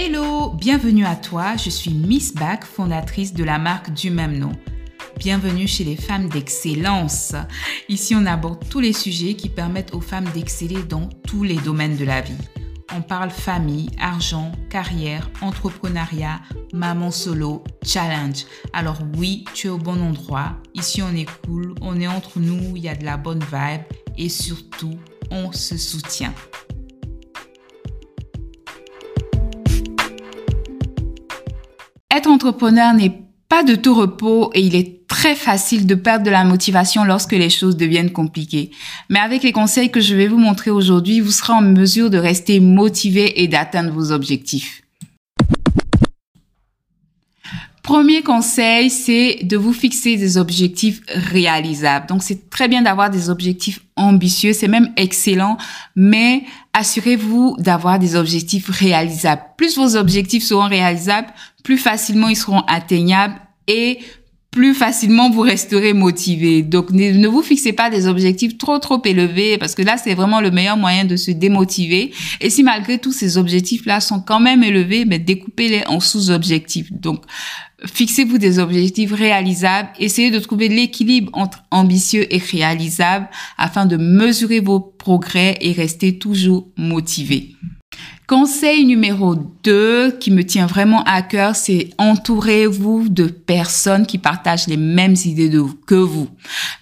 Hello, bienvenue à toi, je suis Miss Back, fondatrice de la marque du même nom. Bienvenue chez les femmes d'excellence. Ici, on aborde tous les sujets qui permettent aux femmes d'exceller dans tous les domaines de la vie. On parle famille, argent, carrière, entrepreneuriat, maman solo, challenge. Alors oui, tu es au bon endroit. Ici, on est cool, on est entre nous, il y a de la bonne vibe et surtout, on se soutient. Entrepreneur n'est pas de tout repos et il est très facile de perdre de la motivation lorsque les choses deviennent compliquées. Mais avec les conseils que je vais vous montrer aujourd'hui, vous serez en mesure de rester motivé et d'atteindre vos objectifs. Premier conseil, c'est de vous fixer des objectifs réalisables. Donc, c'est très bien d'avoir des objectifs ambitieux, c'est même excellent, mais assurez-vous d'avoir des objectifs réalisables. Plus vos objectifs seront réalisables, plus facilement ils seront atteignables et plus facilement vous resterez motivé. Donc ne, vous fixez pas des objectifs trop trop élevés parce que là c'est vraiment le meilleur moyen de se démotiver. Et si malgré tous ces objectifs là sont quand même élevés, ben découpez-les en sous-objectifs. Donc fixez-vous des objectifs réalisables, essayez de trouver l'équilibre entre ambitieux et réalisable afin de mesurer vos progrès et rester toujours motivé. Conseil numéro 2 qui me tient vraiment à cœur, c'est entourez-vous de personnes qui partagent les mêmes idées que vous.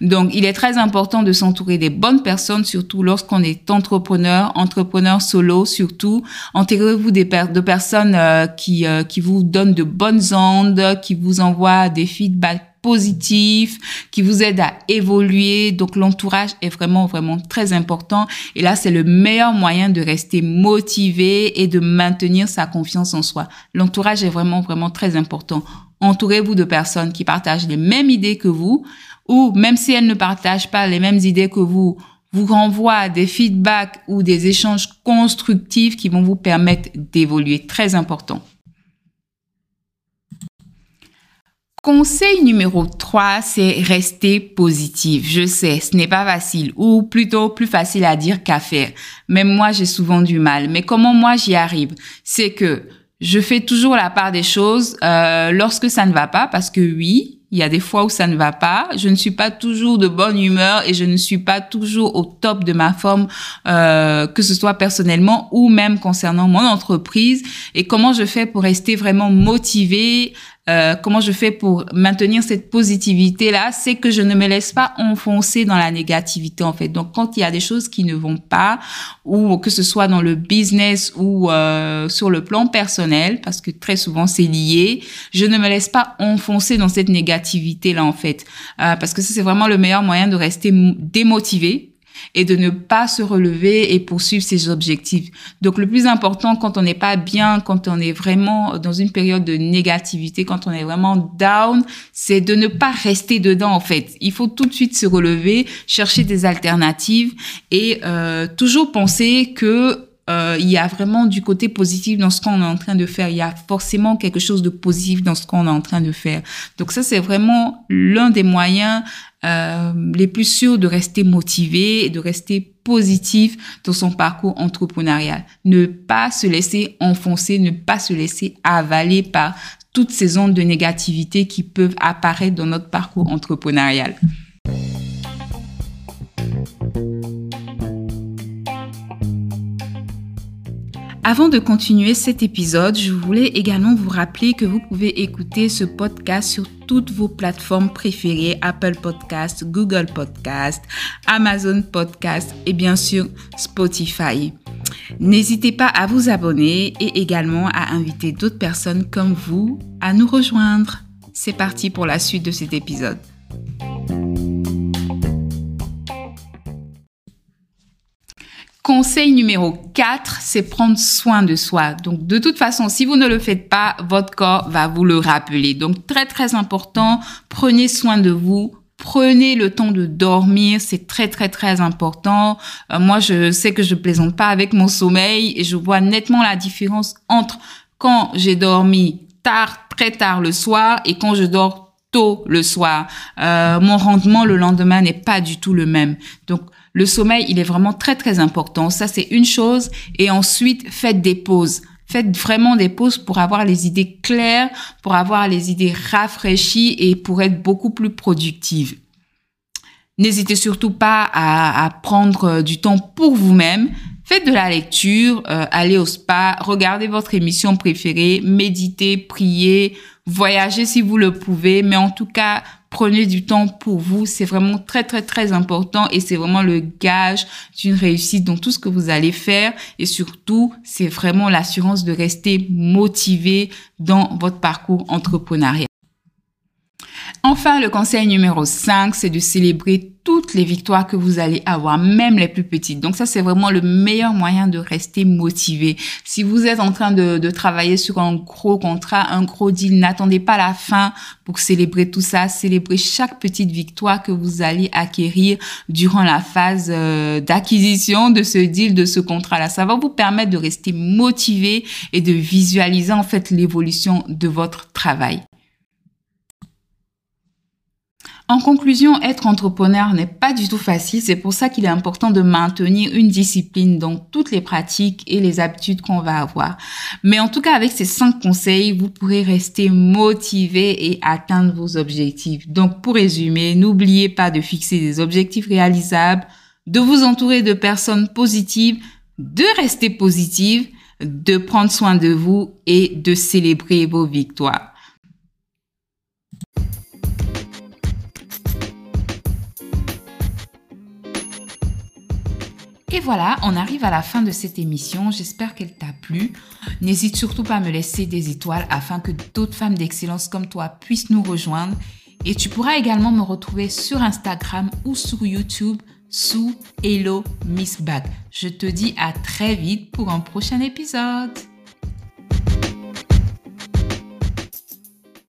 Donc, il est très important de s'entourer des bonnes personnes, surtout lorsqu'on est entrepreneur, entrepreneur solo, surtout. Entourez-vous de personnes euh, qui, euh, qui vous donnent de bonnes ondes, qui vous envoient des feedbacks positif, qui vous aide à évoluer. Donc l'entourage est vraiment, vraiment très important. Et là, c'est le meilleur moyen de rester motivé et de maintenir sa confiance en soi. L'entourage est vraiment, vraiment très important. Entourez-vous de personnes qui partagent les mêmes idées que vous ou même si elles ne partagent pas les mêmes idées que vous, vous renvoient des feedbacks ou des échanges constructifs qui vont vous permettre d'évoluer. Très important. Conseil numéro 3, c'est rester positif. Je sais, ce n'est pas facile ou plutôt plus facile à dire qu'à faire. Même moi, j'ai souvent du mal. Mais comment moi j'y arrive? C'est que je fais toujours la part des choses euh, lorsque ça ne va pas parce que oui, il y a des fois où ça ne va pas. Je ne suis pas toujours de bonne humeur et je ne suis pas toujours au top de ma forme, euh, que ce soit personnellement ou même concernant mon entreprise. Et comment je fais pour rester vraiment motivée euh, comment je fais pour maintenir cette positivité là, c'est que je ne me laisse pas enfoncer dans la négativité en fait. Donc quand il y a des choses qui ne vont pas ou que ce soit dans le business ou euh, sur le plan personnel parce que très souvent c'est lié, je ne me laisse pas enfoncer dans cette négativité là en fait euh, parce que ça c'est vraiment le meilleur moyen de rester démotivé et de ne pas se relever et poursuivre ses objectifs. Donc le plus important quand on n'est pas bien, quand on est vraiment dans une période de négativité, quand on est vraiment down, c'est de ne pas rester dedans en fait. Il faut tout de suite se relever, chercher des alternatives et euh, toujours penser que euh, il y a vraiment du côté positif dans ce qu'on est en train de faire. Il y a forcément quelque chose de positif dans ce qu'on est en train de faire. Donc ça, c'est vraiment l'un des moyens euh, les plus sûrs de rester motivé et de rester positif dans son parcours entrepreneurial. Ne pas se laisser enfoncer, ne pas se laisser avaler par toutes ces ondes de négativité qui peuvent apparaître dans notre parcours entrepreneurial. Avant de continuer cet épisode, je voulais également vous rappeler que vous pouvez écouter ce podcast sur toutes vos plateformes préférées, Apple Podcast, Google Podcast, Amazon Podcast et bien sûr Spotify. N'hésitez pas à vous abonner et également à inviter d'autres personnes comme vous à nous rejoindre. C'est parti pour la suite de cet épisode. Conseil numéro 4, c'est prendre soin de soi. Donc, de toute façon, si vous ne le faites pas, votre corps va vous le rappeler. Donc, très, très important, prenez soin de vous. Prenez le temps de dormir, c'est très très très important. Euh, moi, je sais que je plaisante pas avec mon sommeil et je vois nettement la différence entre quand j'ai dormi tard, très tard le soir et quand je dors tôt le soir. Euh, mon rendement le lendemain n'est pas du tout le même. Donc le sommeil, il est vraiment très très important. Ça, c'est une chose. Et ensuite, faites des pauses. Faites vraiment des pauses pour avoir les idées claires, pour avoir les idées rafraîchies et pour être beaucoup plus productive. N'hésitez surtout pas à, prendre du temps pour vous-même. Faites de la lecture, euh, allez au spa, regardez votre émission préférée, méditez, priez, voyagez si vous le pouvez, mais en tout cas, prenez du temps pour vous. C'est vraiment très, très, très important et c'est vraiment le gage d'une réussite dans tout ce que vous allez faire. Et surtout, c'est vraiment l'assurance de rester motivé dans votre parcours entrepreneurial. Enfin, le conseil numéro 5, c'est de célébrer toutes les victoires que vous allez avoir, même les plus petites. Donc ça, c'est vraiment le meilleur moyen de rester motivé. Si vous êtes en train de, travailler sur un gros contrat, un gros deal, n'attendez pas la fin pour célébrer tout ça. Célébrez chaque petite victoire que vous allez acquérir durant la phase euh, d'acquisition de ce deal, de ce contrat-là. Ça va vous permettre de rester motivé et de visualiser en fait l'évolution de votre travail. En conclusion, être entrepreneur n'est pas du tout facile. C'est pour ça qu'il est important de maintenir une discipline dans toutes les pratiques et les habitudes qu'on va avoir. Mais en tout cas, avec ces cinq conseils, vous pourrez rester motivé et atteindre vos objectifs. Donc, pour résumer, n'oubliez pas de fixer des objectifs réalisables, de vous entourer de personnes positives, de rester positive, de prendre soin de vous et de célébrer vos victoires. Et voilà, on arrive à la fin de cette émission. J'espère qu'elle t'a plu. N'hésite surtout pas à me laisser des étoiles afin que d'autres femmes d'excellence comme toi puissent nous rejoindre. Et tu pourras également me retrouver sur Instagram ou sur YouTube sous Hello Miss Bag. Je te dis à très vite pour un prochain épisode.